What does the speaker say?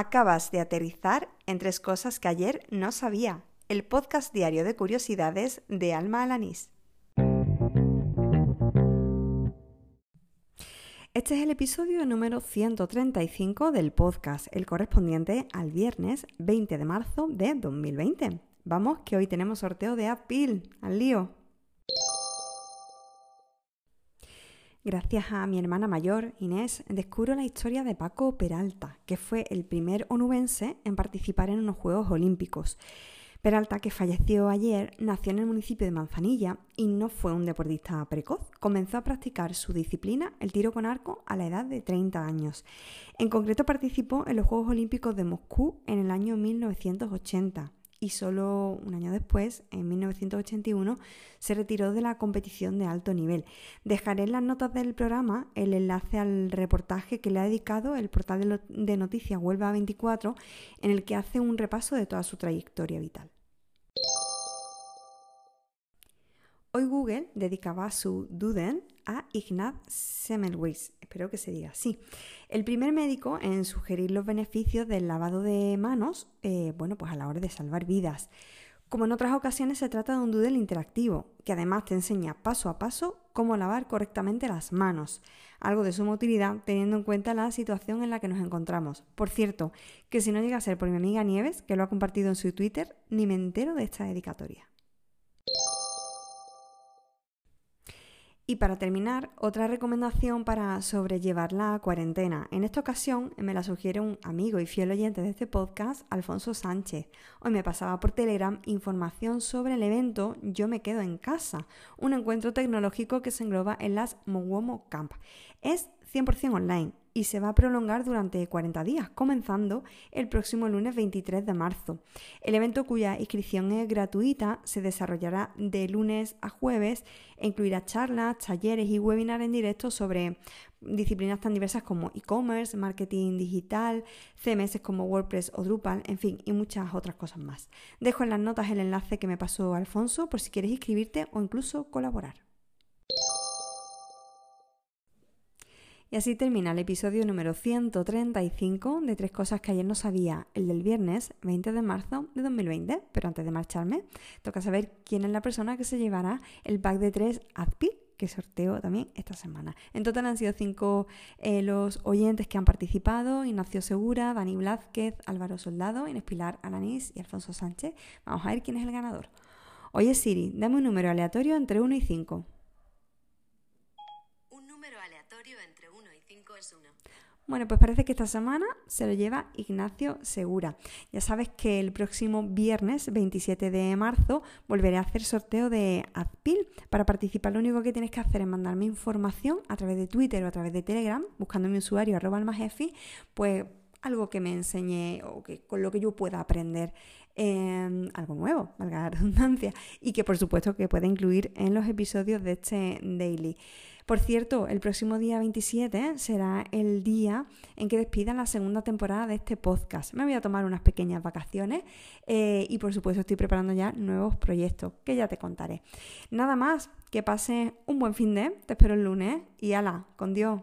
Acabas de aterrizar en tres cosas que ayer no sabía. El podcast diario de curiosidades de Alma Alanís. Este es el episodio número 135 del podcast, el correspondiente al viernes 20 de marzo de 2020. Vamos, que hoy tenemos sorteo de Apple. ¡Al lío! Gracias a mi hermana mayor, Inés, descubro la historia de Paco Peralta, que fue el primer onubense en participar en unos Juegos Olímpicos. Peralta, que falleció ayer, nació en el municipio de Manzanilla y no fue un deportista precoz. Comenzó a practicar su disciplina, el tiro con arco, a la edad de 30 años. En concreto participó en los Juegos Olímpicos de Moscú en el año 1980 y solo un año después, en 1981, se retiró de la competición de alto nivel. Dejaré en las notas del programa el enlace al reportaje que le ha dedicado el portal de noticias Huelva 24, en el que hace un repaso de toda su trayectoria vital. Hoy Google dedicaba su Duden a Ignaz Semmelweis, espero que se diga así. El primer médico en sugerir los beneficios del lavado de manos, eh, bueno, pues a la hora de salvar vidas. Como en otras ocasiones se trata de un doodle interactivo, que además te enseña paso a paso cómo lavar correctamente las manos, algo de suma utilidad teniendo en cuenta la situación en la que nos encontramos. Por cierto, que si no llega a ser por mi amiga Nieves, que lo ha compartido en su Twitter, ni me entero de esta dedicatoria. Y para terminar, otra recomendación para sobrellevar la cuarentena. En esta ocasión me la sugiere un amigo y fiel oyente de este podcast, Alfonso Sánchez. Hoy me pasaba por Telegram información sobre el evento Yo me quedo en casa, un encuentro tecnológico que se engloba en las Mowomo Camp. Es 100% online y se va a prolongar durante 40 días, comenzando el próximo lunes 23 de marzo. El evento cuya inscripción es gratuita se desarrollará de lunes a jueves e incluirá charlas, talleres y webinars en directo sobre disciplinas tan diversas como e-commerce, marketing digital, CMS como WordPress o Drupal, en fin, y muchas otras cosas más. Dejo en las notas el enlace que me pasó Alfonso por si quieres inscribirte o incluso colaborar. Y así termina el episodio número 135 de Tres Cosas que ayer no sabía, el del viernes 20 de marzo de 2020. Pero antes de marcharme, toca saber quién es la persona que se llevará el pack de tres Azpi que sorteo también esta semana. En total han sido cinco eh, los oyentes que han participado, Ignacio Segura, Dani Blázquez, Álvaro Soldado, Inés Pilar Alanís y Alfonso Sánchez. Vamos a ver quién es el ganador. Oye Siri, dame un número aleatorio entre 1 y 5. Bueno, pues parece que esta semana se lo lleva Ignacio Segura. Ya sabes que el próximo viernes 27 de marzo volveré a hacer sorteo de Adpil. Para participar lo único que tienes que hacer es mandarme información a través de Twitter o a través de Telegram, buscando mi usuario arroba almajefi, pues algo que me enseñe o que con lo que yo pueda aprender eh, algo nuevo, valga la redundancia, y que por supuesto que pueda incluir en los episodios de este daily. Por cierto, el próximo día 27 será el día en que despidan la segunda temporada de este podcast. Me voy a tomar unas pequeñas vacaciones eh, y por supuesto estoy preparando ya nuevos proyectos que ya te contaré. Nada más, que pase un buen fin de, te espero el lunes y ala, con Dios.